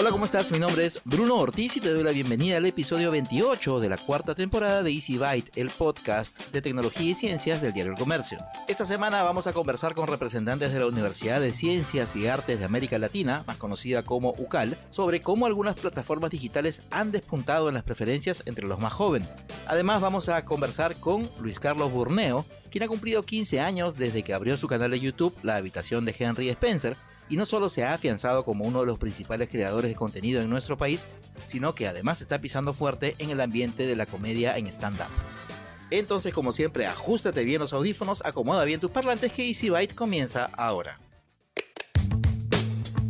Hola, ¿cómo estás? Mi nombre es Bruno Ortiz y te doy la bienvenida al episodio 28 de la cuarta temporada de Easy Byte, el podcast de tecnología y ciencias del diario El Comercio. Esta semana vamos a conversar con representantes de la Universidad de Ciencias y Artes de América Latina, más conocida como UCAL, sobre cómo algunas plataformas digitales han despuntado en las preferencias entre los más jóvenes. Además, vamos a conversar con Luis Carlos Burneo, quien ha cumplido 15 años desde que abrió su canal de YouTube La Habitación de Henry Spencer, y no solo se ha afianzado como uno de los principales creadores de contenido en nuestro país, sino que además está pisando fuerte en el ambiente de la comedia en stand-up. Entonces, como siempre, ajustate bien los audífonos, acomoda bien tus parlantes que Easy Byte comienza ahora.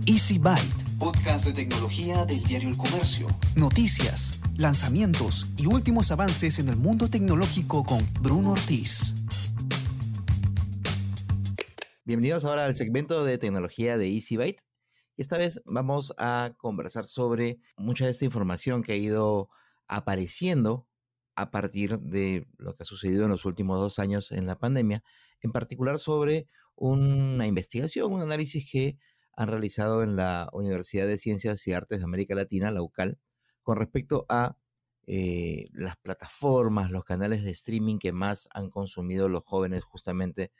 Easy Byte. Podcast de tecnología del diario El Comercio. Noticias, lanzamientos y últimos avances en el mundo tecnológico con Bruno Ortiz. Bienvenidos ahora al segmento de tecnología de Easy Byte. Y esta vez vamos a conversar sobre mucha de esta información que ha ido apareciendo a partir de lo que ha sucedido en los últimos dos años en la pandemia, en particular sobre una investigación, un análisis que han realizado en la Universidad de Ciencias y Artes de América Latina, la UCAL, con respecto a eh, las plataformas, los canales de streaming que más han consumido los jóvenes justamente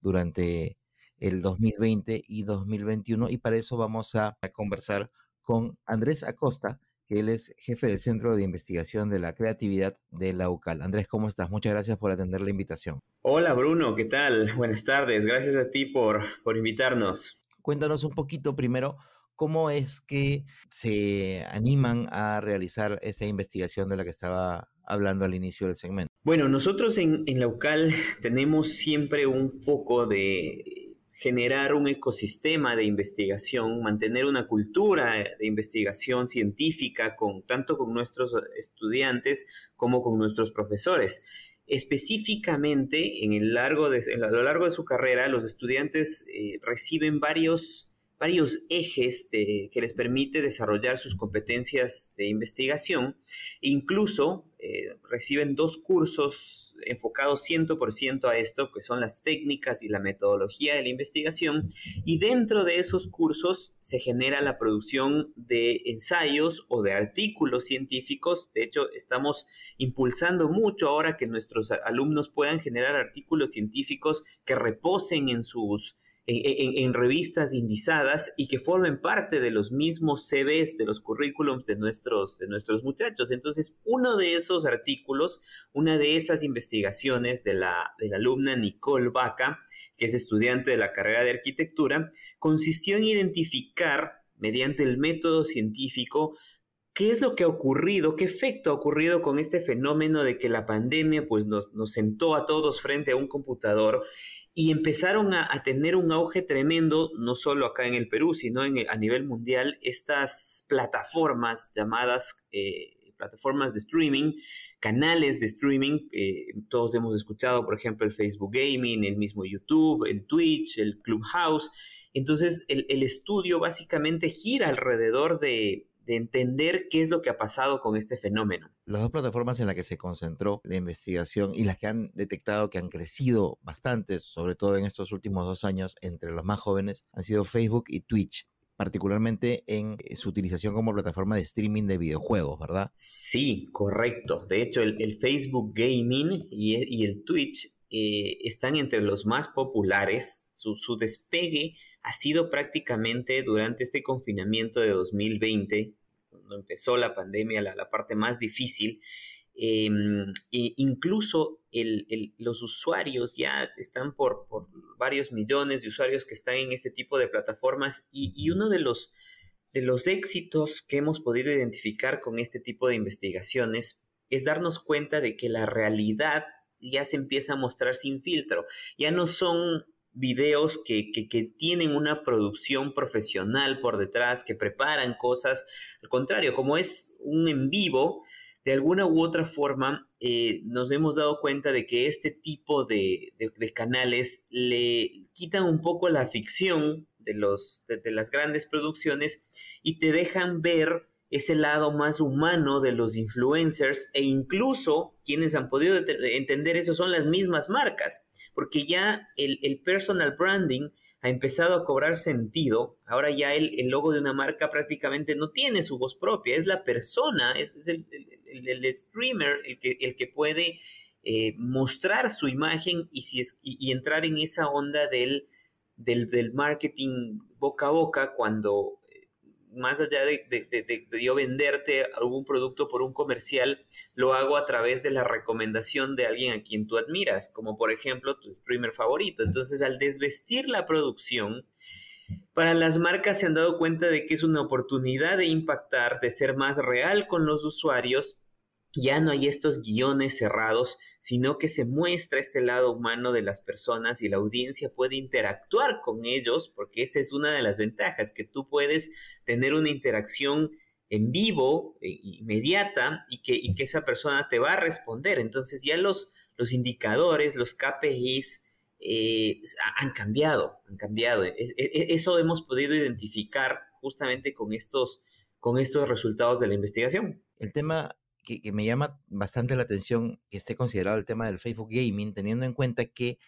durante el 2020 y 2021 y para eso vamos a, conversar con Andrés Acosta, que él es jefe del Centro de Investigación de la Creatividad de la UCAL. Andrés, ¿cómo estás? Muchas gracias por atender la invitación. Hola Bruno, ¿qué tal? Buenas tardes, gracias a ti por, por invitarnos. Cuéntanos un poquito primero cómo es que se animan a realizar esa investigación de la que estaba hablando al inicio del segmento. Bueno, nosotros en, en la UCAL tenemos siempre un foco de generar un ecosistema de investigación, mantener una cultura de investigación científica con, tanto con nuestros estudiantes como con nuestros profesores. Específicamente, en el largo de, a lo largo de su carrera, los estudiantes eh, reciben varios varios ejes que les permite desarrollar sus competencias de investigación. Incluso eh, reciben dos cursos enfocados 100% a esto, que son las técnicas y la metodología de la investigación, y dentro de esos cursos se genera la producción de ensayos o de artículos científicos. De hecho, estamos impulsando mucho ahora que nuestros alumnos puedan generar artículos científicos que reposen en sus en, revistas indizadas y que formen parte de los mismos CVs, de los currículums de nuestros, de nuestros muchachos. Entonces, uno de esos artículos, una de esas investigaciones de la, de la alumna Nicole Vaca, que es estudiante de la carrera de arquitectura, consistió en identificar, mediante el método científico, ¿Qué es lo que ha ocurrido? ¿Qué efecto ha ocurrido con este fenómeno de que la pandemia pues, nos, nos sentó a todos frente a un computador y empezaron a, tener un auge tremendo, no solo acá en el Perú, sino en, a nivel mundial, estas plataformas llamadas eh, plataformas de streaming, canales de streaming, todos hemos escuchado, por ejemplo, el Facebook Gaming, el mismo YouTube, el Twitch, el Clubhouse. Entonces, el estudio básicamente gira alrededor de, de entender qué es lo que ha pasado con este fenómeno. Las dos plataformas en las que se concentró la investigación y las que han detectado que han crecido bastante, sobre todo en estos últimos dos años, entre los más jóvenes, han sido Facebook y Twitch particularmente en eh, su utilización como plataforma de streaming de videojuegos, ¿verdad? Sí, correcto. De hecho, el, Facebook Gaming y, el Twitch eh, están entre los más populares. Su, su despegue ha sido prácticamente durante este confinamiento de 2020, cuando empezó la pandemia, la, parte más difícil. Em, e incluso los usuarios ya están por, varios millones de usuarios que están en este tipo de plataformas y, uno de los, de los éxitos que hemos podido identificar con este tipo de investigaciones es darnos cuenta de que la realidad ya se empieza a mostrar sin filtro. Ya no son videos que, tienen una producción profesional por detrás, que preparan cosas. Al contrario, como es un en vivo, de alguna u otra forma eh, nos hemos dado cuenta de que este tipo de, canales le quitan un poco la ficción de, los, de, las grandes producciones y te dejan ver ese lado más humano de los influencers e incluso quienes han podido entender eso son las mismas marcas, porque ya el, personal branding ha empezado a cobrar sentido. Ahora ya el, logo de una marca prácticamente no tiene su voz propia, es la persona, es, el, streamer el que, el que puede eh, mostrar su imagen y, si es, y, entrar en esa onda del, del, marketing boca a boca cuando más allá de, yo venderte algún producto por un comercial, lo hago a través de la recomendación de alguien a quien tú admiras, como por ejemplo tu streamer favorito. Entonces, al desvestir la producción, para las marcas se han dado cuenta de que es una oportunidad de impactar, de ser más real con los usuarios ya no hay estos guiones cerrados, sino que se muestra este lado humano de las personas y la audiencia puede interactuar con ellos, porque esa es una de las ventajas, que tú puedes tener una interacción en vivo, e, inmediata, y que, que esa persona te va a responder. Entonces ya los, los indicadores, los KPIs, eh, han cambiado, han cambiado. E, e, eso hemos podido identificar justamente con estos, con estos resultados de la investigación. El tema que, me llama bastante la atención que esté considerado el tema del Facebook Gaming, teniendo en cuenta que,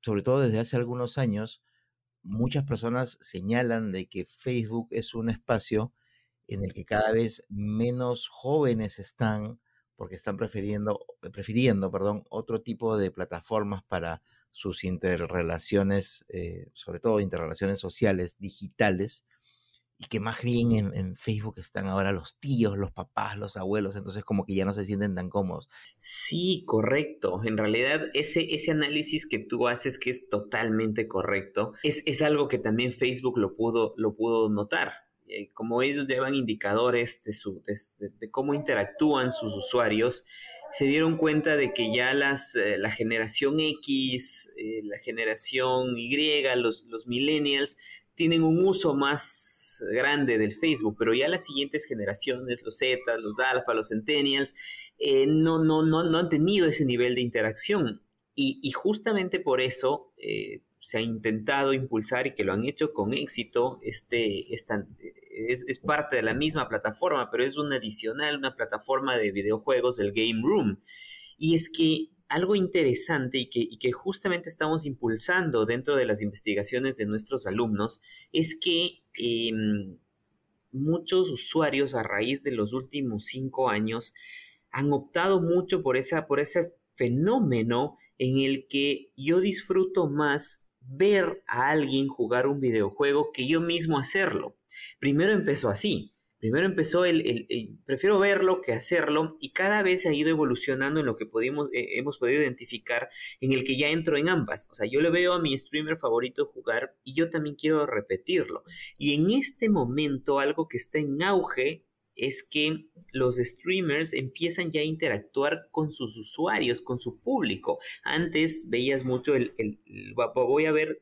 sobre todo desde hace algunos años, muchas personas señalan de que Facebook es un espacio en el que cada vez menos jóvenes están porque están prefiriendo, prefiriendo perdón, otro tipo de plataformas para sus interrelaciones, eh, sobre todo interrelaciones sociales, digitales, y que más bien en, Facebook están ahora los tíos, los papás, los abuelos, entonces como que ya no se sienten tan cómodos. Sí, correcto. En realidad ese, ese análisis que tú haces que es totalmente correcto, es, es algo que también Facebook lo pudo, lo pudo notar. Eh, como ellos llevan indicadores de, su, de, cómo interactúan sus usuarios, se dieron cuenta de que ya las, eh, la generación X, eh, la generación Y, los, los millennials, tienen un uso más grande del Facebook, pero ya las siguientes generaciones, los Z, los Alpha, los Centennials, eh, no, no, no, no han tenido ese nivel de interacción. Y, justamente por eso eh, se ha intentado impulsar y que lo han hecho con éxito, este, es, parte de la misma plataforma, pero es una adicional, una plataforma de videojuegos, el Game Room. Y es que algo interesante y que, justamente estamos impulsando dentro de las investigaciones de nuestros alumnos es que em, muchos usuarios a raíz de los últimos cinco años han optado mucho por, por ese fenómeno en el que yo disfruto más ver a alguien jugar un videojuego que yo mismo hacerlo. Primero empezó así. Primero empezó el, prefiero verlo que hacerlo y cada vez ha ido evolucionando en lo que pudimos, eh, hemos podido identificar en el que ya entro en ambas. O sea, yo le veo a mi streamer favorito jugar y yo también quiero repetirlo. Y en este momento algo que está en auge es que los streamers empiezan ya a interactuar con sus usuarios, con su público. Antes veías mucho el, voy a ver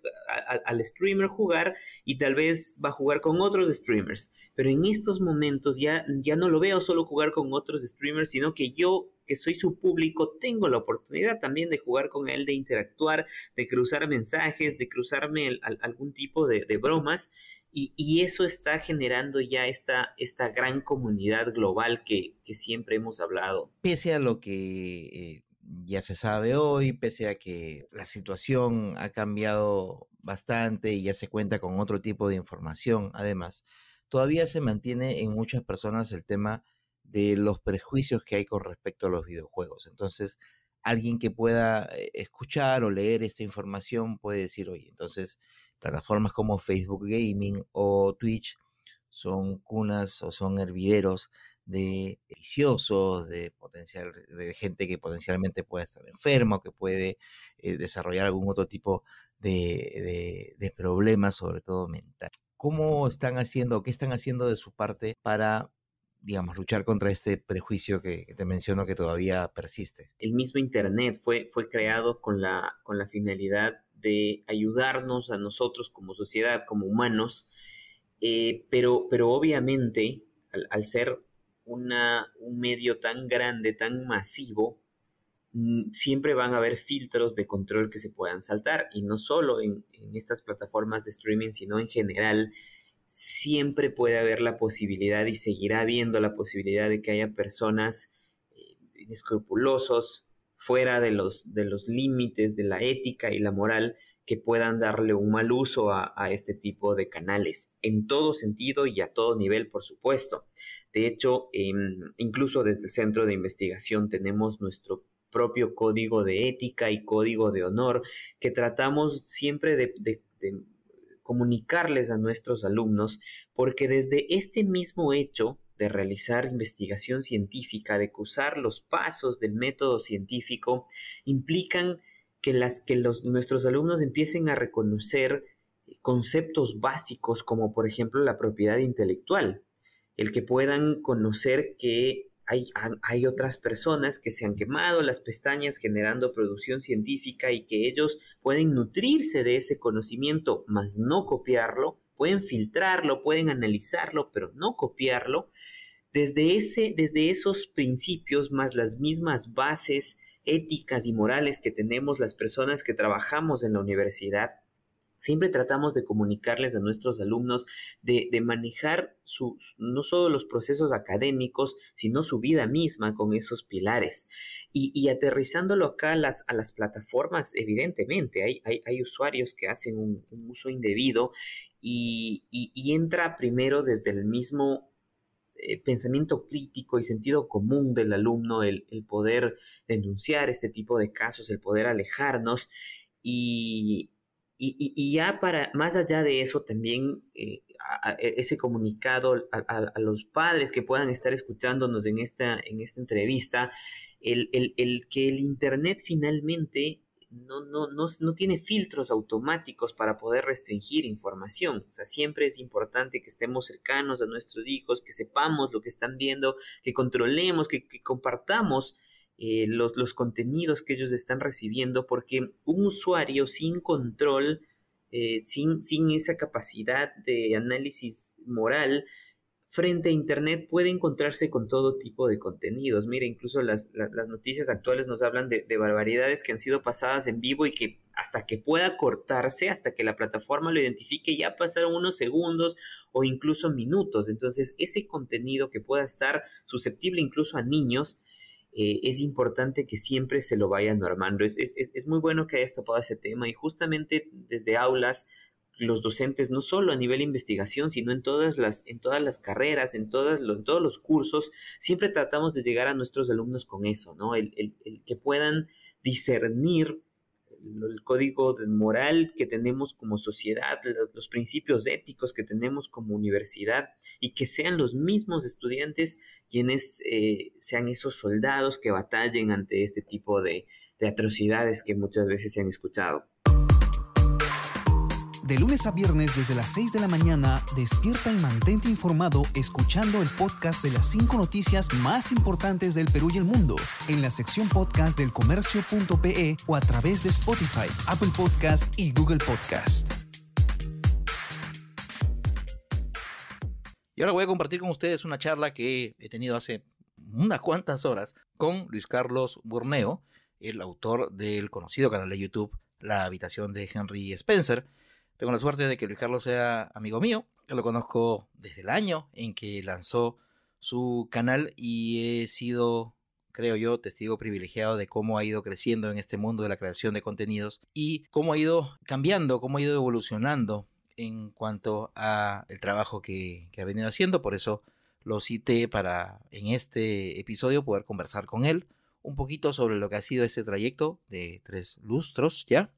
al streamer jugar y tal vez va a jugar con otros streamers. Pero en estos momentos ya, ya no lo veo solo jugar con otros streamers, sino que yo que soy su público, tengo la oportunidad también de jugar con él, de interactuar, de cruzar mensajes, de cruzarme algún tipo de bromas. Y, eso está generando ya esta, esta gran comunidad global que, siempre hemos hablado. Pese a lo que eh, ya se sabe hoy, pese a que la situación ha cambiado bastante y ya se cuenta con otro tipo de información, además, todavía se mantiene en muchas personas el tema de los prejuicios que hay con respecto a los videojuegos. Entonces, alguien que pueda eh, escuchar o leer esta información puede decir, oye, entonces plataformas como Facebook Gaming o Twitch son cunas o son hervideros de viciosos, de potencial, de gente que potencialmente puede estar enferma o que puede eh, desarrollar algún otro tipo de, problemas, sobre todo mental. ¿Cómo están haciendo, qué están haciendo de su parte para digamos, luchar contra este prejuicio que, te menciono que todavía persiste. El mismo Internet fue, fue creado con la, con la finalidad de ayudarnos a nosotros como sociedad, como humanos, eh, pero, pero obviamente al, ser una, un medio tan grande, tan masivo, mm, siempre van a haber filtros de control que se puedan saltar y no solo en, en estas plataformas de streaming, sino en general siempre puede haber la posibilidad y seguirá habiendo la posibilidad de que haya personas eh, fuera de los, de los límites de la ética y la moral que puedan darle un mal uso a, este tipo de canales, en todo sentido y a todo nivel, por supuesto. De hecho, incluso desde el centro de investigación tenemos nuestro propio código de ética y código de honor que tratamos siempre de, de comunicarles a nuestros alumnos, porque desde este mismo hecho de realizar investigación científica, de usar los pasos del método científico, implican que, las, que los, nuestros alumnos empiecen a reconocer conceptos básicos como por ejemplo la propiedad intelectual, el que puedan conocer que hay, hay, otras personas que se han quemado las pestañas generando producción científica y que ellos pueden nutrirse de ese conocimiento, mas no copiarlo, pueden filtrarlo, pueden analizarlo, pero no copiarlo. Desde, ese, desde esos principios, más las mismas bases éticas y morales que tenemos las personas que trabajamos en la universidad, siempre tratamos de comunicarles a nuestros alumnos, de, manejar no solo los procesos académicos, sino su vida misma con esos pilares. Y, aterrizándolo acá a las, plataformas, evidentemente, hay, usuarios que hacen un, uso indebido y, entra primero desde el mismo eh, pensamiento crítico y sentido común del alumno, el, poder denunciar este tipo de casos, el poder alejarnos y, y, ya para, más allá de eso, también eh, ese comunicado a, los padres que puedan estar escuchándonos en esta, en esta entrevista, el, el, que el Internet finalmente no, no, no, no, tiene filtros automáticos para poder restringir información. O sea, siempre es importante que estemos cercanos a nuestros hijos, que sepamos lo que están viendo, que controlemos, que, compartamos eh, los, los, contenidos que ellos están recibiendo, porque un usuario sin control, eh, sin, sin esa capacidad de análisis moral, frente a Internet puede encontrarse con todo tipo de contenidos. Mira, incluso las, noticias actuales nos hablan de, barbaridades que han sido pasadas en vivo y que hasta que pueda cortarse, hasta que la plataforma lo identifique, ya pasaron unos segundos o incluso minutos. Entonces, ese contenido que pueda estar susceptible incluso a niños, eh, es importante que siempre se lo vayan normando. Es, es, es muy bueno que hayas topado ese tema y justamente desde aulas los docentes, no solo a nivel de investigación, sino en todas las, en todas las carreras, en, todos los cursos, siempre tratamos de llegar a nuestros alumnos con eso, ¿no? El, que puedan discernir el código moral que tenemos como sociedad, los, principios éticos que tenemos como universidad y que sean los mismos estudiantes quienes eh, sean esos soldados que batallen ante este tipo de atrocidades que muchas veces se han escuchado. De lunes a viernes desde las 6 de la mañana, despierta y mantente informado escuchando el podcast de las 5 noticias más importantes del Perú y el mundo en la sección podcast del comercio.pe o a través de Spotify, Apple Podcast y Google Podcast. Y ahora voy a compartir con ustedes una charla que he tenido hace unas cuantas horas con Luis Carlos Burneo, el autor del conocido canal de YouTube La habitación de Henry Spencer tengo la suerte de que Luis Carlos sea amigo mío. Yo lo conozco desde el año en que lanzó su canal y he sido, creo yo, testigo privilegiado de cómo ha ido creciendo en este mundo de la creación de contenidos y cómo ha ido cambiando, cómo ha ido evolucionando en cuanto a el trabajo que, que ha venido haciendo. Por eso lo cité para en este episodio poder conversar con él un poquito sobre lo que ha sido este trayecto de tres lustros ya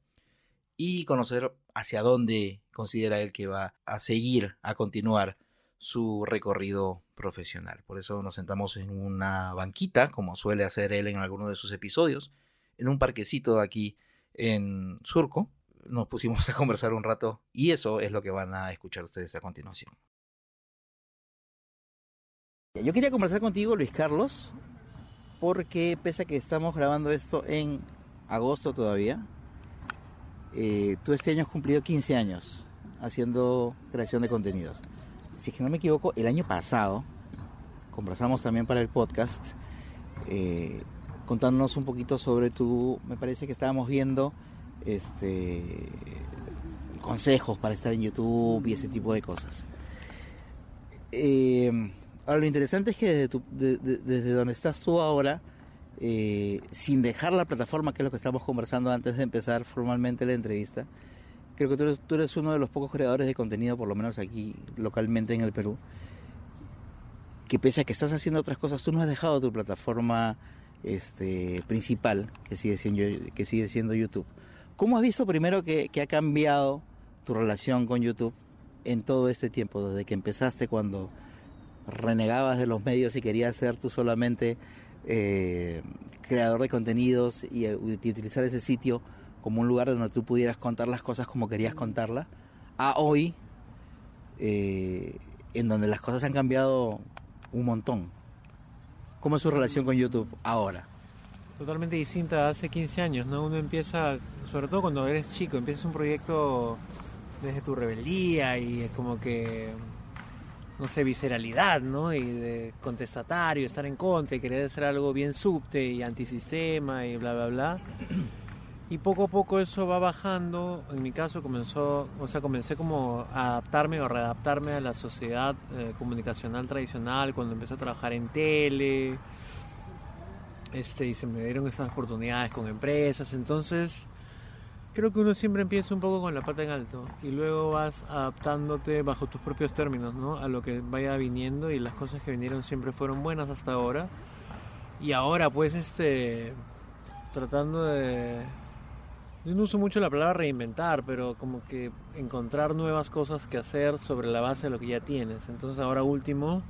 y conocer hacia dónde considera él que va a seguir, a continuar su recorrido profesional. Por eso nos sentamos en una banquita, como suele hacer él en algunos de sus episodios, en un parquecito aquí en Surco. Nos pusimos a conversar un rato y eso es lo que van a escuchar ustedes a continuación. Yo quería conversar contigo, Luis Carlos, porque pese a que estamos grabando esto en agosto todavía, eh, tú este año has cumplido 15 años haciendo creación de contenidos. Si es que no me equivoco, el año pasado conversamos también para el podcast, eh, contándonos un poquito sobre tu, me parece que estábamos viendo este consejos para estar en YouTube y ese tipo de cosas. eh, ahora lo interesante es que desde, tu- de- de- desde donde estás tú ahora, eh, sin dejar la plataforma, que es lo que estamos conversando antes de empezar formalmente la entrevista, creo que tú eres, tú eres uno de los pocos creadores de contenido, por lo menos aquí localmente en el Perú, que pese a que estás haciendo otras cosas, tú no has dejado tu plataforma este, principal, que sigue, siendo, que sigue siendo YouTube. ¿Cómo has visto primero que, que ha cambiado tu relación con YouTube en todo este tiempo, desde que empezaste cuando renegabas de los medios y querías ser tú solamente eh, creador de contenidos y, eh, y utilizar ese sitio como un lugar donde tú pudieras contar las cosas como querías contarlas, a hoy, eh, en donde las cosas han cambiado un montón. ¿Cómo es su relación con YouTube ahora? Totalmente distinta a hace 15 años, ¿no? Uno empieza, sobre todo cuando eres chico, empiezas un proyecto desde tu rebeldía y es como que, no sé, visceralidad, ¿no? Y de contestatario, estar en contra y querer hacer algo bien subte y antisistema y bla, bla, bla. Y poco a poco eso va bajando. En mi caso comenzó, o sea, comencé como a adaptarme o readaptarme a la sociedad eh, comunicacional tradicional cuando empecé a trabajar en tele. Este, y se me dieron estas oportunidades con empresas. Entonces, creo que uno siempre empieza un poco con la pata en alto y luego vas adaptándote bajo tus propios términos, ¿no? A lo que vaya viniendo y las cosas que vinieron siempre fueron buenas hasta ahora. Y ahora, pues, este, tratando de yo no uso mucho la palabra reinventar, pero como que encontrar nuevas cosas que hacer sobre la base de lo que ya tienes. Entonces ahora último,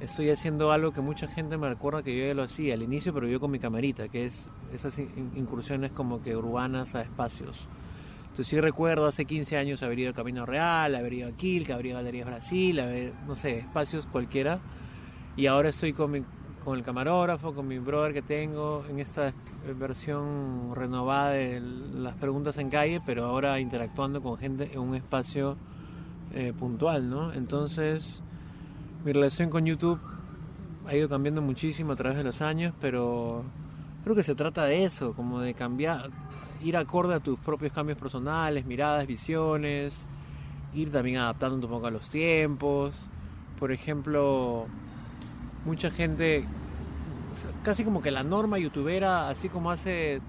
estoy haciendo algo que mucha gente me recuerda que yo ya lo hacía al inicio, pero yo con mi camarita, que es esas in- incursiones como que urbanas a espacios. Entonces sí recuerdo hace 15 años haber ido a Camino Real, haber ido a Quilca, haber ido a Galerías Brasil, haber, no sé, espacios cualquiera. Y ahora estoy con, mi- con el camarógrafo, con mi brother que tengo en esta eh, versión renovada de las preguntas en calle, pero ahora interactuando con gente en un espacio eh, puntual, ¿no? Entonces, mi relación con YouTube ha ido cambiando muchísimo a través de los años, pero creo que se trata de eso, como de cambiar, ir acorde a tus propios cambios personales, miradas, visiones, ir también adaptando un poco a los tiempos. Por ejemplo, mucha gente, casi como que la norma youtubera, así como hace,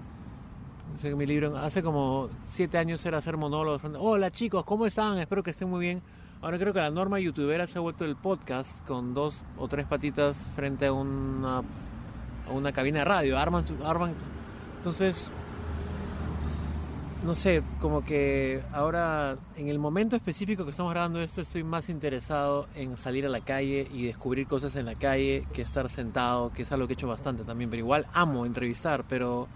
no sé, mi libro, hace como siete años era hacer monólogos. Hola chicos, ¿cómo están? Espero que estén muy bien. Ahora creo que la norma youtubera se ha vuelto el podcast con dos o tres patitas frente a una, a una cabina de radio. Arman, arman, entonces, no sé, como que ahora en el momento específico que estamos grabando esto estoy más interesado en salir a la calle y descubrir cosas en la calle que estar sentado, que es algo que he hecho bastante también, pero igual amo entrevistar, pero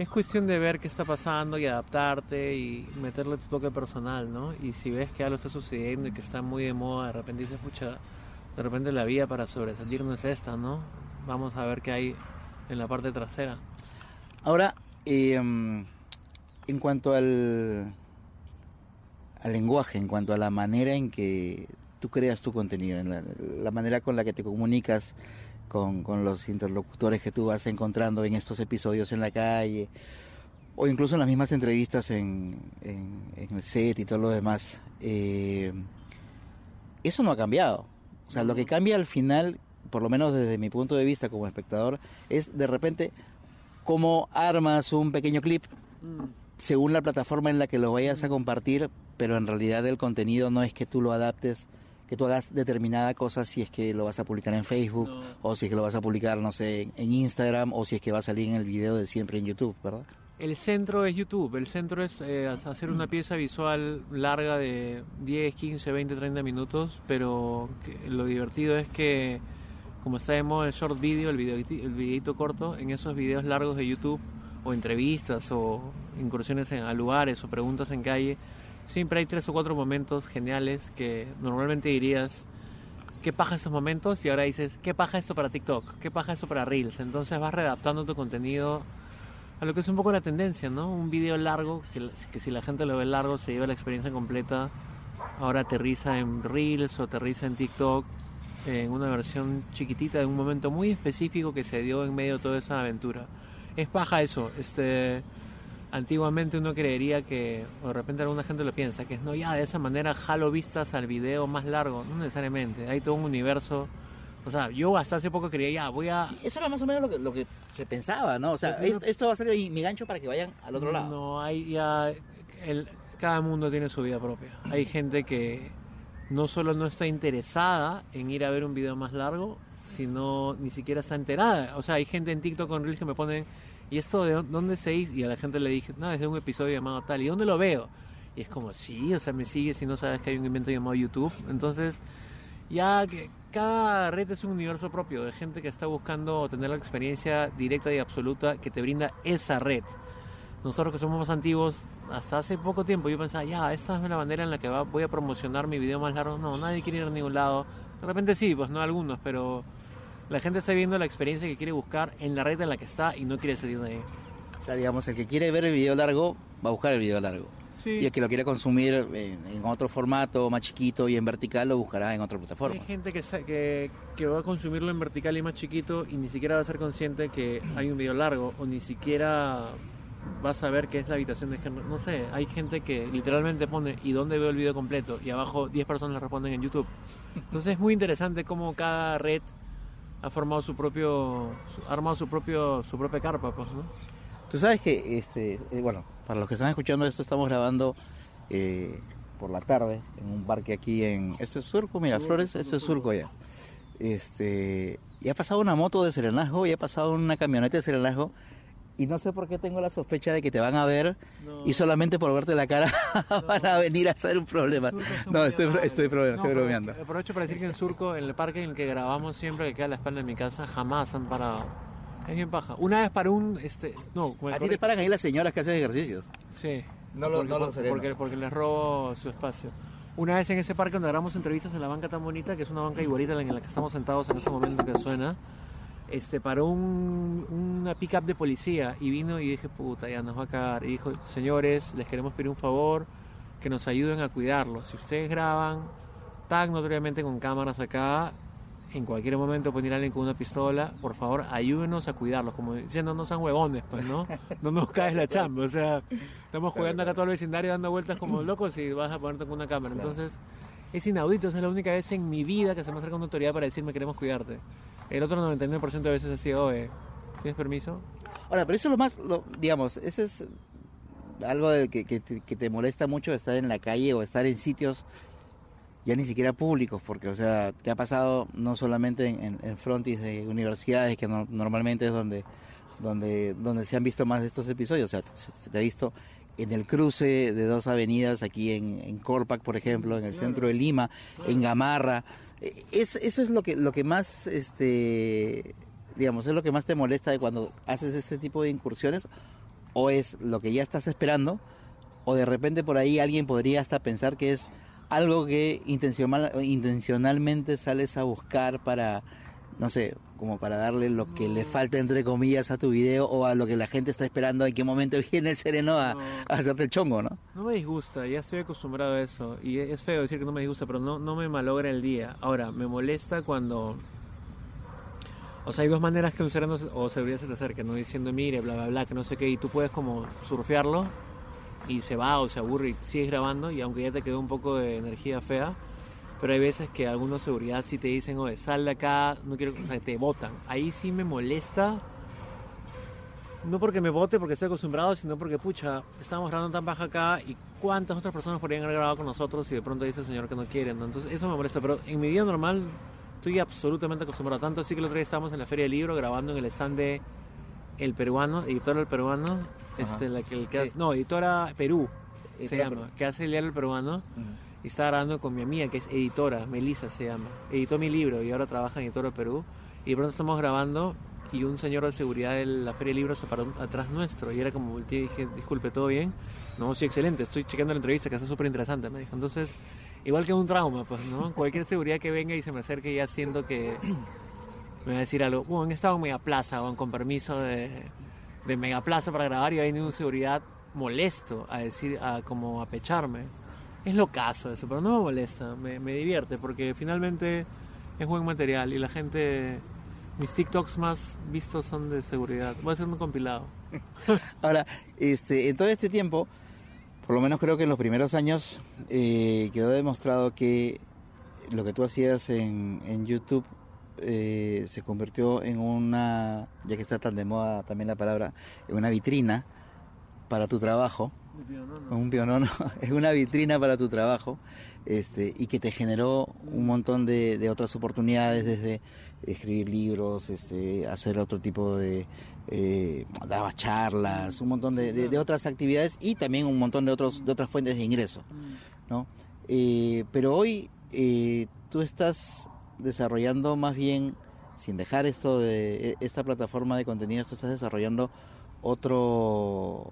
es cuestión de ver qué está pasando y adaptarte y meterle tu toque personal, ¿no? Y si ves que algo está sucediendo y que está muy de moda, de repente dices, pucha, de repente la vía para sobresalir no es esta, ¿no? Vamos a ver qué hay en la parte trasera. Ahora, eh, en cuanto al, lenguaje, en cuanto a la manera en que tú creas tu contenido, en la manera con la que te comunicas con, con los interlocutores que tú vas encontrando en estos episodios en la calle, o incluso en las mismas entrevistas en, en- en el set y todo lo demás, eh, eso no ha cambiado. O sea, lo que cambia al final, por lo menos desde mi punto de vista como espectador, es de repente cómo armas un pequeño clip según la plataforma en la que lo vayas a compartir, pero en realidad el contenido no es que tú lo adaptes, que tú hagas determinada cosa si es que lo vas a publicar en Facebook No. o si es que lo vas a publicar, no sé, en- Instagram o si es que va a salir en el video de siempre en YouTube, ¿verdad? El centro es YouTube, el centro es eh, hacer una pieza visual larga de 10, 15, 20, 30 minutos, pero lo divertido es que como está de moda el short video, el, video, el videito corto, en esos videos largos de YouTube o entrevistas o incursiones en, a lugares o preguntas en calle, siempre hay tres o cuatro momentos geniales que normalmente dirías, ¿qué paja estos momentos? Y ahora dices, ¿qué paja esto para TikTok? ¿Qué paja esto para Reels? Entonces vas readaptando tu contenido a lo que es un poco la tendencia, ¿no? Un video largo, que, que si la gente lo ve largo se lleva la experiencia completa, ahora aterriza en Reels o aterriza en TikTok, en una versión chiquitita de un momento muy específico que se dio en medio de toda esa aventura. Es paja eso, este... antiguamente uno creería que, o de repente alguna gente lo piensa, que es no, ya de esa manera jalo vistas al video más largo. No necesariamente, hay todo un universo. O sea, yo hasta hace poco creía, ya, voy a... Eso era más o menos lo que, lo que se pensaba, ¿no? O sea, Yo creo- es- esto va a ser mi mi gancho para que vayan al otro lado. No, hay ya. el- cada mundo tiene su vida propia. Hay gente que no solo no está interesada en ir a ver un video más largo, sino ni siquiera está enterada. O sea, hay gente en TikTok con Reels que me ponen, ¿y esto de dó- dónde se hizo? Y a la gente le dije, no, es de un episodio llamado tal. ¿Y dónde lo veo? Y es como, sí, o sea, me sigues si no sabes que hay un invento llamado YouTube. Entonces, ya que cada red es un universo propio de gente que está buscando tener la experiencia directa y absoluta que te brinda esa red. Nosotros que somos más antiguos, hasta hace poco tiempo yo pensaba, ya, esta es la manera en la que voy a promocionar mi video más largo. No, nadie quiere ir a ningún lado. De repente sí, pues no algunos, pero la gente está viendo la experiencia que quiere buscar en la red en la que está y no quiere salir de ahí. O sea, digamos, el que quiere ver el video largo va a buscar el video largo. Y el que lo quiere consumir en, en otro formato, más chiquito y en vertical, lo buscará en otra plataforma. Hay gente que, que, que va a consumirlo en vertical y más chiquito y ni siquiera va a ser consciente que hay un video largo o ni siquiera va a saber qué es la habitación de género. No sé, hay gente que literalmente pone ¿y dónde veo el video completo? Y abajo 10 personas le responden en YouTube. Entonces es muy interesante cómo cada red ha formado su propio, ha armado su propio, su propia carpa, pues, ¿no? Tú sabes que, este, eh, bueno, para los que están escuchando esto, estamos grabando eh, por la tarde en un parque aquí en... Esto es Surco, mira, Flores, esto es Surco ya. Este, y ha pasado una moto de Serenazgo y ha pasado una camioneta de Serenazgo y no sé por qué tengo la sospecha de que te van a ver No. y solamente por verte la cara van a venir a hacer un problema. No, estoy, estoy, No, estoy bromeando. Aprovecho para decir que en Surco, en el parque en el que grabamos siempre, que queda a la espalda de mi casa, jamás han parado. Es bien paja. Una vez para un... este No, A ti te paran ahí las señoras que hacen ejercicios. Sí. No lo- porque, no serenos. porque, porque les robo su espacio. Una vez en ese parque donde grabamos entrevistas en la banca tan bonita, que es una banca igualita a la en la que estamos sentados en este momento que suena, este, paró un, una pick-up de policía y vino y dije, puta, ya nos va a cagar. Y dijo, señores, les queremos pedir un favor, que nos ayuden a cuidarlos. Si ustedes graban tan notoriamente con cámaras acá, en cualquier momento pueden ir alguien con una pistola, por favor, ayúdenos a cuidarlos, como diciendo, no sean huevones, pues, ¿no? No nos caes la chamba, o sea, estamos jugando acá todo el vecindario dando vueltas como locos y vas a ponerte con una cámara. Entonces, es inaudito, esa es la única vez en mi vida que se me acerca una autoridad para decirme queremos cuidarte. El otro 99% de veces ha sido, oye, ¿tienes permiso? Ahora, pero eso es lo más, lo- digamos, eso es algo de que, que te, que te molesta mucho estar en la calle o estar en sitios ya ni siquiera públicos, porque, o sea, te ha pasado no solamente en, en- en frontis de universidades, que no- normalmente es donde, donde, donde se han visto más de estos episodios, o sea, se, se te ha visto en el cruce de dos avenidas aquí en, en Corpac, por ejemplo, en el centro de Lima, en Gamarra. Es, eso es lo que, lo que más, este, digamos, es lo que más te molesta de cuando haces este tipo de incursiones, o es lo que ya estás esperando, o de repente por ahí alguien podría hasta pensar que es algo que intencional, intencionalmente sales a buscar para, no sé, como para darle lo que le falta entre comillas a tu video o a lo que la gente está esperando, en qué momento viene el sereno a, No. a hacerte el chongo, ¿no? No me disgusta, ya estoy acostumbrado a eso. Y es feo decir que no me disgusta, pero no, no me malogra el día. Ahora, me molesta cuando... O sea, hay dos maneras que un sereno se- o seguridad se te acerque, ¿no? Diciendo, mire, bla, bla, bla, que no sé qué. Y tú puedes como surfearlo y se va o se aburre y sigues grabando y aunque ya te quedó un poco de energía fea, pero hay veces que algunos seguridad sí te dicen, oye, sal de acá, no quiero, o sea, te botan. Ahí sí me molesta no porque me vote, porque estoy acostumbrado, sino porque, pucha, estamos grabando tan baja acá y cuántas otras personas podrían haber grabado con nosotros y de pronto dice el señor que no quieren, ¿no? Entonces eso me molesta, pero en mi vida normal estoy absolutamente acostumbrado. Tanto así que el otro día estábamos en la Feria del Libro grabando en el stand de El Peruano, editora El Peruano, este, la que, el que Sí. hace- no, editora Perú, se llama, Perú. que hace el diario El Peruano. Y estaba grabando con mi amiga, que es editora, Melissa se llama. Editó mi libro y ahora trabaja en Editora Perú. Y de pronto estamos grabando y un señor de seguridad de la Feria del Libro se paró atrás nuestro. Y era como volteé y dije, disculpe, ¿todo bien? No, sí, excelente, estoy chequeando la entrevista que está súper interesante, me dijo. Entonces, igual que un trauma, pues, ¿no? Cualquier seguridad que venga y se me acerque ya siento que me va a decir algo. Bueno, han estado en Megaplaza, o con permiso de, de Megaplaza para grabar y va a venir un seguridad molesto a decir, a como a pecharme. Es lo caso eso, pero no me molesta, me, me divierte porque finalmente es buen material y la gente, mis TikToks más vistos son de seguridad. Voy a hacer un compilado. Ahora, este, en todo este tiempo, por lo menos creo que en los primeros años eh, quedó demostrado que lo que tú hacías en, en YouTube eh, se convirtió en una, ya que está tan de moda también la palabra, en una vitrina para tu trabajo. Un pionono, es una vitrina para tu trabajo este, y que te generó un montón de, de otras oportunidades desde escribir libros, este, hacer otro tipo de, eh, daba charlas, un montón de, de- de otras actividades y también un montón de, otros, de otras fuentes de ingreso. ¿no? Eh, pero hoy eh, tú estás desarrollando más bien, sin dejar esto de e- esta plataforma de contenidos, tú estás desarrollando otro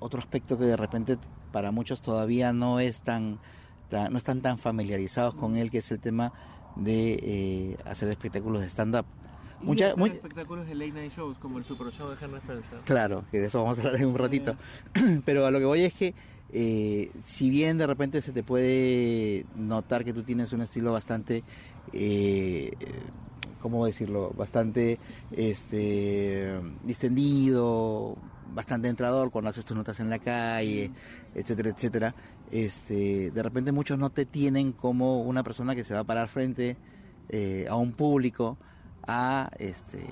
otro aspecto que de repente para muchos todavía no es tan, tan- no están tan familiarizados con él, que es el tema de eh, hacer espectáculos de stand-up. Mucha- Muchos muy- espectáculos de late night shows, como el Super Show de Henry Spencer. Claro, que de eso vamos a hablar en un ratito. Pero a lo que voy es que, eh, si bien de repente se te puede notar que tú tienes un estilo bastante, eh, ¿cómo decirlo? Bastante este, distendido, bastante entrador cuando haces tus notas en la calle, etcétera, etcétera. Este, de repente muchos no te tienen como una persona que se va a parar frente eh, a un público a este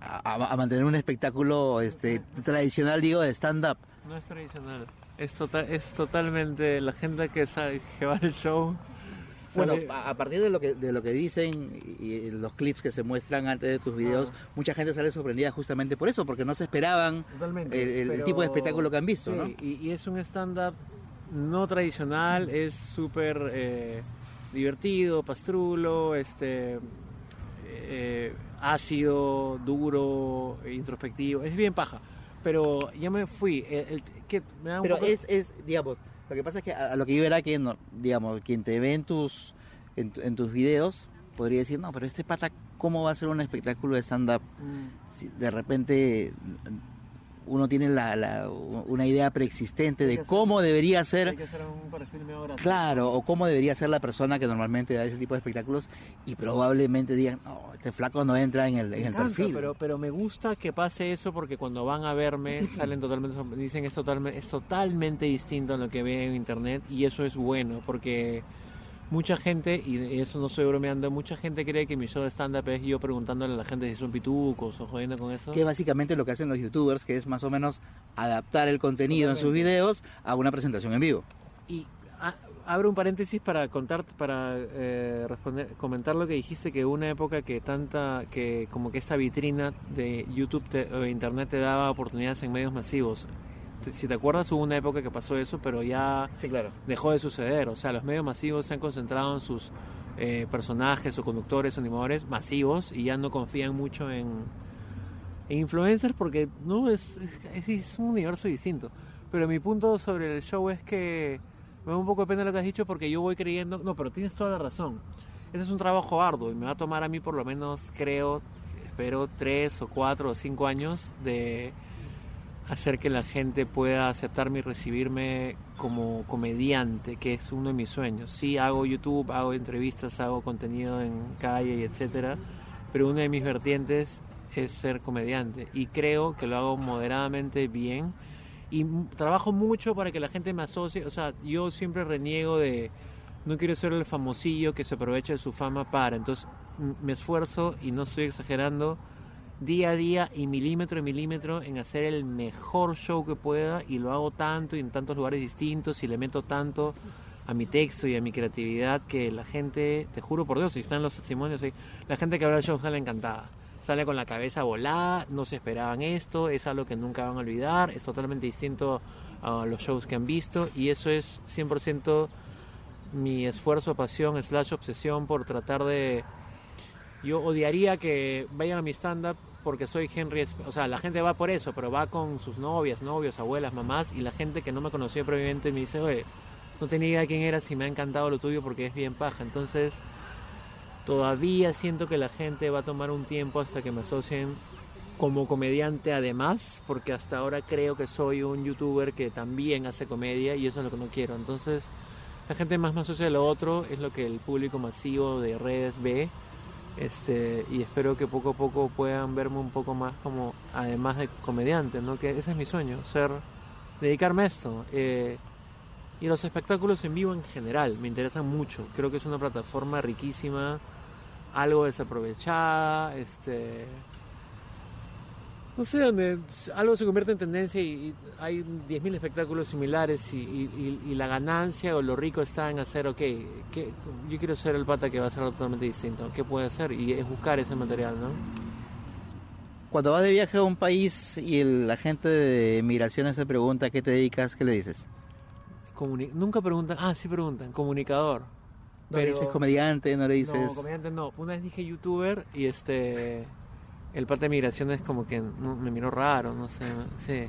a, mantener un espectáculo este tradicional digo de stand up No es tradicional. Es, total, es totalmente la gente que, sabe, que va show. Bueno a a partir de lo que de lo que dicen y y los clips que se muestran antes de tus videos Ah. mucha gente sale sorprendida justamente por eso porque no se esperaban el, tipo de espectáculo que han visto sí, no y, y es un stand-up no tradicional, es súper eh, divertido, pastrulo, este eh, ácido, duro, introspectivo, es bien paja. Pero ya me fui. El, el- que me da un pero poco- es, es digamos lo que pasa es que a, a lo que yo era que no, digamos quien te ve en tus en, en tus videos podría decir no pero este pata cómo va a ser un espectáculo de stand up Mm. si de repente uno tiene la, la- una idea preexistente Hay de hacer- cómo debería Hay ser, que hacer un perfil gracioso. claro, o cómo debería ser la persona que normalmente da ese tipo de espectáculos y probablemente digan, no, este flaco no entra en el, en el perfil. Pero, pero me gusta que pase eso porque cuando van a verme salen totalmente dicen es totalmente es totalmente distinto a lo que ven en internet y eso es bueno porque mucha gente y eso no estoy bromeando mucha gente cree que mi show de stand up es yo preguntándole a la gente si son pitucos o jodiendo con eso. Que es básicamente lo que hacen los youtubers, que es más o menos adaptar el contenido en sus videos a una presentación en vivo. y a- abro un paréntesis para contar para eh, responder comentar lo que dijiste que una época que tanta que como que esta vitrina de YouTube o internet te daba oportunidades en medios masivos Te- si te acuerdas hubo una época que pasó eso pero ya Sí, claro. dejó de suceder. O sea los medios masivos se han concentrado en sus eh, personajes o conductores o animadores masivos y ya no confían mucho en, en influencers porque no es, es, es un universo distinto. Pero mi punto sobre el show es que me da un poco de pena lo que has dicho porque yo voy creyendo no pero tienes toda la razón. Ese es un trabajo arduo y me va a tomar a mí por lo menos creo espero tres o cuatro o cinco años de hacer que la gente pueda aceptarme y recibirme como comediante, que es uno de mis sueños. Sí, hago YouTube, hago entrevistas, hago contenido en calle y etcétera, pero una de mis vertientes es ser comediante y creo que lo hago moderadamente bien y trabajo mucho para que la gente me asocie, o sea, yo siempre reniego de no quiero ser el famosillo que se aprovecha de su fama para, entonces me esfuerzo y no estoy exagerando día a día y milímetro a milímetro en hacer el mejor show que pueda y lo hago tanto y en tantos lugares distintos y le meto tanto a mi texto y a mi creatividad que la gente, te juro por Dios, si están los testimonios ahí, la gente que habla del show sale encantada. Sale con la cabeza volada, no se esperaban esto, es algo que nunca van a olvidar, es totalmente distinto a los shows que han visto y eso es 100% mi esfuerzo, pasión, slash obsesión por tratar de... Yo odiaría que vayan a mi stand-up porque soy Henry, o sea, la gente va por eso, pero va con sus novias, novios, abuelas, mamás y la gente que no me conocía previamente me dice, oye, no tenía idea quién eras y me ha encantado lo tuyo porque es bien paja. Entonces, todavía siento que la gente va a tomar un tiempo hasta que me asocien como comediante además, porque hasta ahora creo que soy un youtuber que también hace comedia y eso es lo que no quiero. Entonces, la gente más me asocia a lo otro, es lo que el público masivo de redes ve Este, y espero que poco a poco puedan verme un poco más como, además de comediante, ¿no? Que ese es mi sueño, ser, dedicarme a esto. Eh, y los espectáculos en vivo en general me interesan mucho. Creo que es una plataforma riquísima, algo desaprovechada, este no sé, donde algo se convierte en tendencia y, hay 10.000 espectáculos similares y, la ganancia o lo rico está en hacer, ok, yo quiero ser el pata que va a ser totalmente distinto, ¿qué puede hacer? Y es buscar ese material, ¿no? Cuando vas de viaje a un país y la gente de migraciones te pregunta qué te dedicas, ¿qué le dices? Nunca preguntan, ah, sí preguntan, comunicador. No le dices comediante, no le dices... No, comediante no. Una vez dije youtuber y este el parte de migración es como que me miró raro, no sé, sí.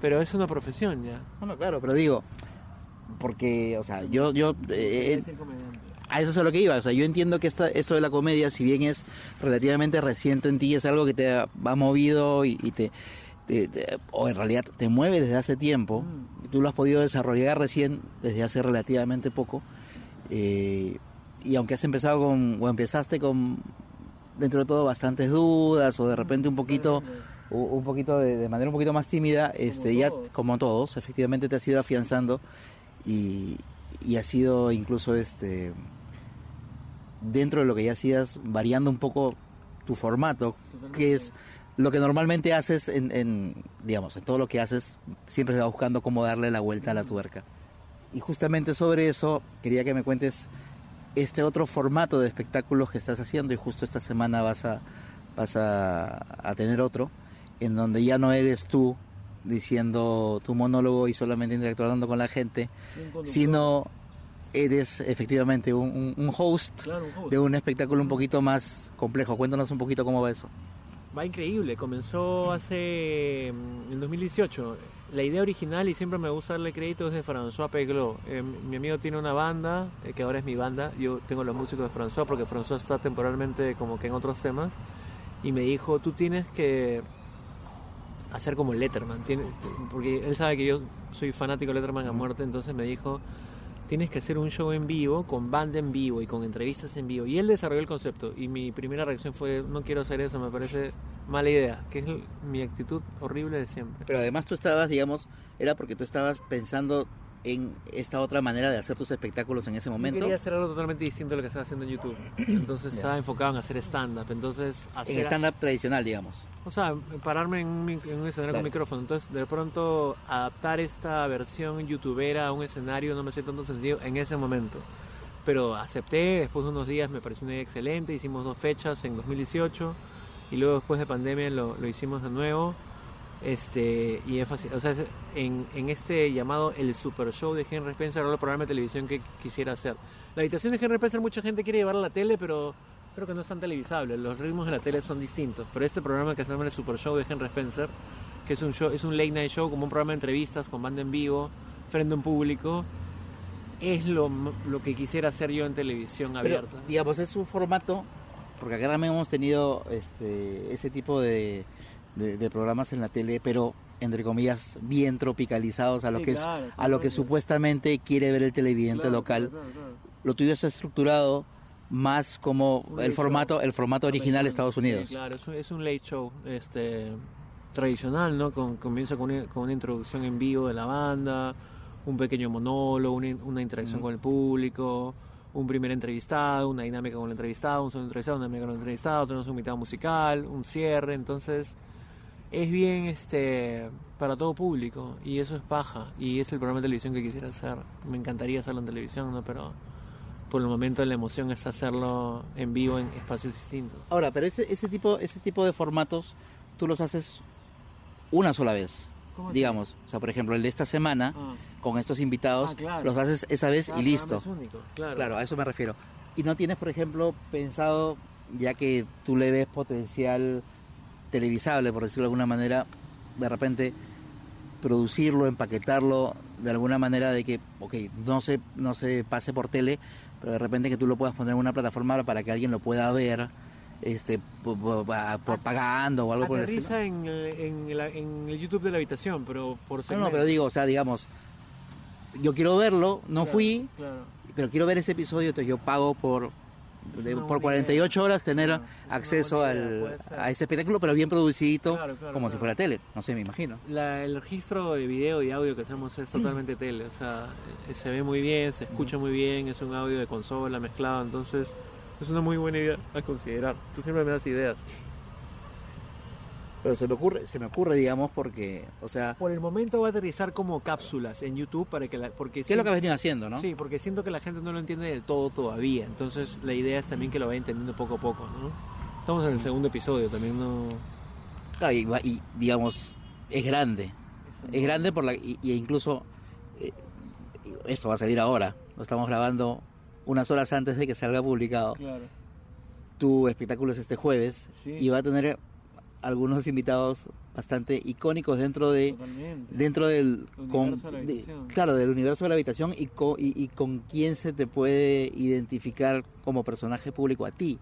Pero es una profesión ya. Bueno, claro, pero digo, porque, o sea, yo, yo, eh, a eso es a lo que iba, o sea, yo entiendo que esta, esto de la comedia, si bien es relativamente reciente en ti, es algo que te ha movido y, te, o en realidad te mueve desde hace tiempo, mm. tú lo has podido desarrollar recién desde hace relativamente poco, eh, y aunque has empezado con, o empezaste con dentro de todo bastantes dudas o de repente un poquito un poquito de, manera un poquito más tímida este ya como todos efectivamente te has ido afianzando y, y ha sido incluso este dentro de lo que ya hacías variando un poco tu formato que es lo que normalmente haces en, en, digamos en todo lo que haces siempre se va buscando cómo darle la vuelta a la tuerca. Y justamente sobre eso quería que me cuentes este otro formato de espectáculos que estás haciendo y justo esta semana vas a, vas a, tener otro, en donde ya no eres tú diciendo tu monólogo y solamente interactuando con la gente, sino eres efectivamente un, host, de un espectáculo un poquito más complejo. Cuéntanos un poquito cómo va eso. Va increíble, comenzó hace en 2018 la idea original, y siempre me gusta darle crédito, es de François Peglo. Eh, mi amigo tiene una banda, eh, que ahora es mi banda. Yo tengo los músicos de François, porque François está temporalmente como que en otros temas. Y me dijo, tú tienes que hacer como Letterman. porque él sabe que yo soy fanático de Letterman a muerte, entonces me dijo, tienes que hacer un show en vivo, con banda en vivo y con entrevistas en vivo. Y él desarrolló el concepto. Y mi primera reacción fue, no quiero hacer eso, me parece mala idea, que es mi actitud horrible de siempre. Pero además tú estabas, digamos, era porque tú estabas pensando en esta otra manera de hacer tus espectáculos en ese momento. Yo quería hacer algo totalmente distinto a lo que estaba haciendo en YouTube. Entonces estaba enfocado en hacer stand-up. Entonces, hacer... En stand-up tradicional, digamos. O sea, pararme en un, escenario con micrófono. Entonces, de pronto, adaptar esta versión youtubera a un escenario no me hace tanto sentido en ese momento. Pero acepté, después de unos días me pareció una idea excelente. Hicimos dos fechas en 2018 y luego después de pandemia lo, lo hicimos de nuevo. Este, y fácil o sea, en, en, este llamado el Super Show de Henry Spencer era el programa de televisión que quisiera hacer. La habitación de Henry Spencer mucha gente quiere llevar a la tele, pero creo que no es tan televisable. Los ritmos de la tele son distintos. Pero este programa que se llama el Super Show de Henry Spencer, que es un show, es un late night show como un programa de entrevistas con banda en vivo, frente a un público, es lo, lo que quisiera hacer yo en televisión abierta. digamos, es un formato porque acá también hemos tenido este, ese tipo de, programas en la tele, pero entre comillas bien tropicalizados a lo que es a lo que supuestamente quiere ver el televidente local. lo tuyo está estructurado más como el formato el formato original de Estados Unidos. claro, es un, late show este tradicional, ¿no? Con, comienza con una, introducción en vivo de la banda, un pequeño monólogo, una, interacción con el público un primer entrevistado, una dinámica con el entrevistado, un segundo entrevistado, una dinámica con el entrevistado, tenemos un invitado musical, un cierre, entonces es bien este para todo público y eso es paja y es el programa de televisión que quisiera hacer. Me encantaría hacerlo en televisión, ¿no? pero por el momento la emoción es hacerlo en vivo en espacios distintos. Ahora, pero ese, ese tipo ese tipo de formatos tú los haces una sola vez digamos. O sea, por ejemplo, el de esta semana, ah. con estos invitados, ah, los haces esa vez y listo. claro. a eso me refiero. Y no tienes, por ejemplo, pensado, ya que tú le ves potencial televisable, por decirlo de alguna manera, de repente producirlo, empaquetarlo de alguna manera de que, ok, no se, no se pase por tele, pero de repente que tú lo puedas poner en una plataforma para que alguien lo pueda ver este por, pagando o algo por el estilo. En, en, en, el YouTube de la habitación, pero por No, no, pero digo, o sea, digamos, yo quiero verlo, no fui, pero quiero ver ese episodio, entonces yo pago por de- por buena 48 horas tener acceso idea, al, a ese espectáculo, pero bien producidito, Claro, claro, como si claro. fuera tele. No sé, me imagino. La- el registro de video y audio que hacemos es totalmente tele, o sea, eh, se ve muy bien, se escucha muy bien, es un audio de consola mezclado, entonces es una muy buena idea a considerar. Tú siempre me das ideas. Pero se me ocurre, se me ocurre, digamos, porque, o sea, Por el momento va a aterrizar como cápsulas en YouTube para que la, porque ¿qué es lo que has venido haciendo, no? Sí, porque siento que la gente no lo entiende del todo todavía, entonces la idea es también que lo vaya entendiendo poco a poco, ¿no? Estamos en el segundo episodio, también no... Claro, y, va- y, digamos, es grande. Es grande por la, y, y incluso eh, esto va a salir ahora. Lo estamos grabando unas horas antes de que salga publicado. Claro. Tu espectáculo es este jueves Sí. y va a tener algunos invitados bastante icónicos dentro de Totalmente. dentro del Universo de la de- habitación. claro del universo de la habitación y, co- y, y con quién se te puede identificar como personaje público a ti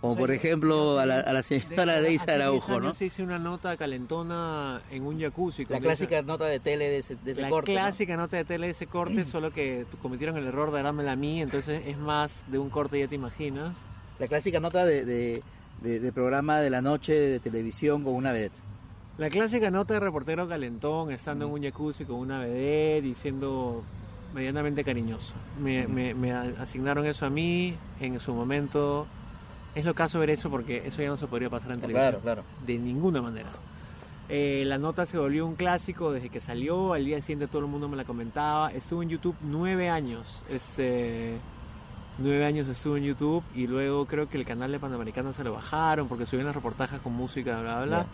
como O sea, por ejemplo a la, a la señora Deisa 10 Araujo ¿no? años hice una nota calentona en un jacuzzi. la clásica nota de tele de ese, de ese la corte ¿no? clásica nota de tele de ese corte, solo que cometieron el error de dármela a mí, entonces es más de un corte, ya te imaginas. la clásica nota de, de, de- de programa de la noche de televisión con una vedette La clásica nota de reportero calentón, estando en un jacuzzi con una vedette y siendo medianamente cariñoso. Me, me- asignaron eso a mí en su momento. Es lo caso ver eso porque eso ya no se podría pasar en televisión. claro de ninguna manera. Eh, la nota se volvió un clásico desde que salió, al día siguiente todo el mundo me la comentaba. Estuvo en YouTube nueve años. Este, nueve años estuvo en YouTube y luego creo que el canal de Panamericana se lo bajaron porque subían los reportajes con música, bla, bla, bla.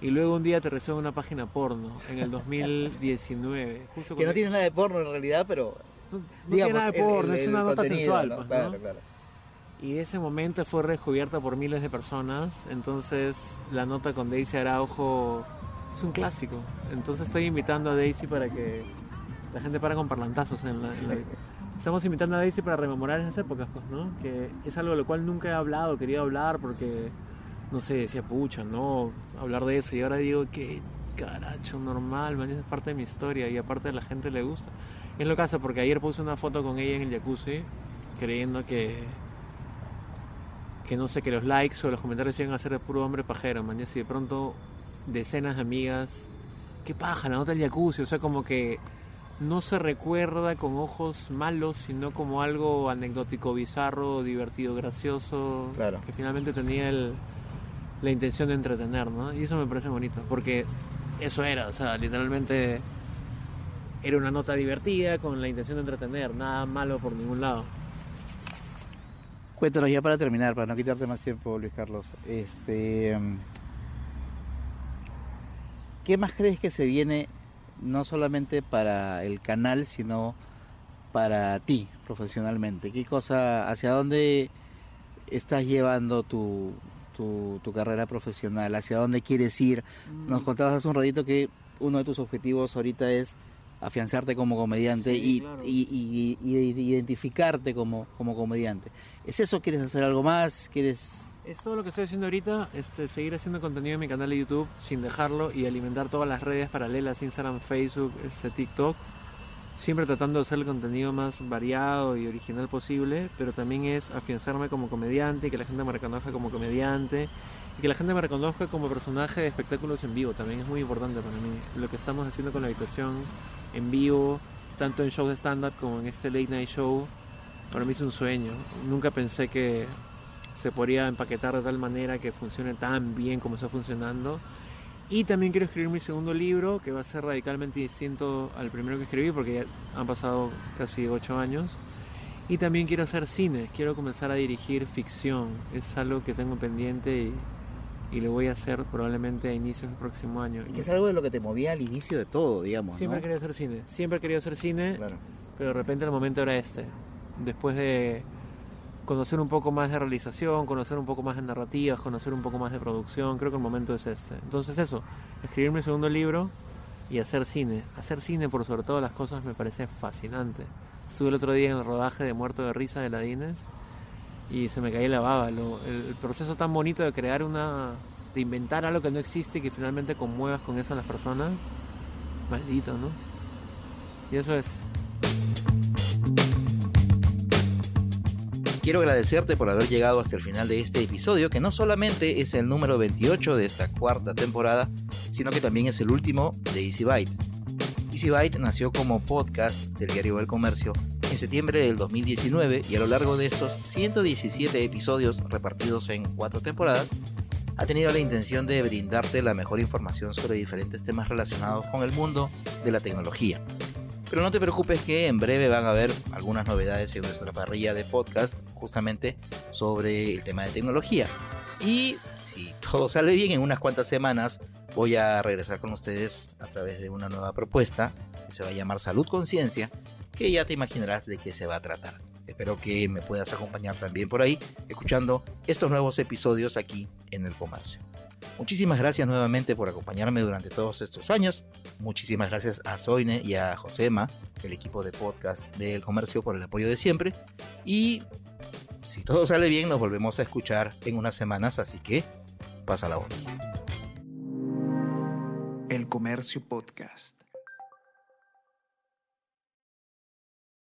Y luego un día aterrizó en una página porno en el 2019. Justo que no tiene nada de porno en realidad pero no- no digamos tiene nada de porno, el- es una nota sensual. ¿no? pues, claro claro Y ese momento fue redescubierta por miles de personas. Entonces, la nota con Daisy Araujo es un clásico. Entonces, estoy invitando a Daisy para que la gente para con parlantazos. En la, en la- Estamos invitando a Daisy para rememorar esas épocas, pues, ¿no? Que es algo de lo cual nunca he hablado, quería hablar porque, no sé, decía, pucha, no, hablar de eso. Y ahora digo, que caracho, normal, man, esa es parte de mi historia y aparte a la gente le gusta. Es lo caso porque ayer puse una foto con ella en el jacuzzi, creyendo que que no sé, que los likes o los comentarios iban a ser de puro hombre pajero, man. Y así de pronto decenas de amigas, qué paja, la nota del jacuzzi, o sea, como que no se recuerda con ojos malos, sino como algo anecdótico, bizarro, divertido, gracioso, Claro. que finalmente tenía el- la intención de entretener, ¿no? Y eso me parece bonito, porque eso era, o sea, literalmente era una nota divertida con la intención de entretener, nada malo por ningún lado. Cuéntanos ya para terminar, para no quitarte más tiempo, Luis Carlos. Este, mm, ¿Qué más crees que se viene no solamente para el canal, sino para ti profesionalmente? ¿Qué cosa, hacia dónde estás llevando tu, tu, tu carrera profesional? ¿Hacia dónde quieres ir? Nos contabas hace un ratito que uno de tus objetivos ahorita es afianzarte como comediante Sí, y, claro. y- y- y identificarte como, como comediante. ¿Es eso? ¿Quieres hacer algo más? ¿Quieres...? Es todo lo que estoy haciendo ahorita, este, seguir haciendo contenido en mi canal de YouTube sin dejarlo y alimentar todas las redes paralelas, Instagram, Facebook, este, TikTok. Siempre tratando de hacer el contenido más variado y original posible, pero también es afianzarme como comediante, que la gente me reconozca como comediante y que la gente me reconozca como personaje de espectáculos en vivo. También es muy importante para mí. Lo que estamos haciendo con la habitación en vivo, tanto en shows de stand-up como en este late night show, para mí es un sueño. Nunca pensé que se podría empaquetar de tal manera que funcione tan bien como está funcionando. Y también quiero escribir mi segundo libro, que va a ser radicalmente distinto al primero que escribí, porque ya han pasado casi ocho años. Y también quiero hacer cine, quiero comenzar a dirigir ficción. Es algo que tengo pendiente y, y lo voy a hacer probablemente a inicios del próximo año. Que es algo de lo que te movía al inicio de todo, digamos, Siempre he ¿no? querido hacer cine, siempre he querido hacer cine, Claro. pero de repente el momento era este. Después de conocer un poco más de realización, conocer un poco más de narrativas, conocer un poco más de producción, creo que el momento es este. Entonces eso, escribir mi segundo libro y hacer cine. Hacer cine por sobre todas las cosas me parece fascinante. Estuve el otro día en el rodaje de Muerto de Risa de Ladines y se me caía la baba. El proceso tan bonito de crear una... de inventar algo que no existe y que finalmente conmuevas con eso a las personas. Maldito, ¿no? Y eso es. quiero agradecerte por haber llegado hasta el final de este episodio, que no solamente es el número 28 de esta cuarta temporada, sino que también es el último de Easy Byte. Easy Byte nació como podcast del diario El Comercio en septiembre del 2019 y a lo largo de estos 117 episodios repartidos en cuatro temporadas, ha tenido la intención de brindarte la mejor información sobre diferentes temas relacionados con el mundo de la tecnología. Pero no te preocupes que en breve van a haber algunas novedades en nuestra parrilla de podcast justamente sobre el tema de tecnología. Y si todo sale bien, en unas cuantas semanas voy a regresar con ustedes a través de una nueva propuesta que se va a llamar Salud Conciencia, que ya te imaginarás de qué se va a tratar. Espero que me puedas acompañar también por ahí, escuchando estos nuevos episodios aquí en el comercio. Muchísimas gracias nuevamente por acompañarme durante todos estos años. Muchísimas gracias a Zoine y a Josema, el equipo de podcast del comercio, por el apoyo de siempre. Y si todo sale bien, nos volvemos a escuchar en unas semanas, así que pasa la voz. El Comercio Podcast.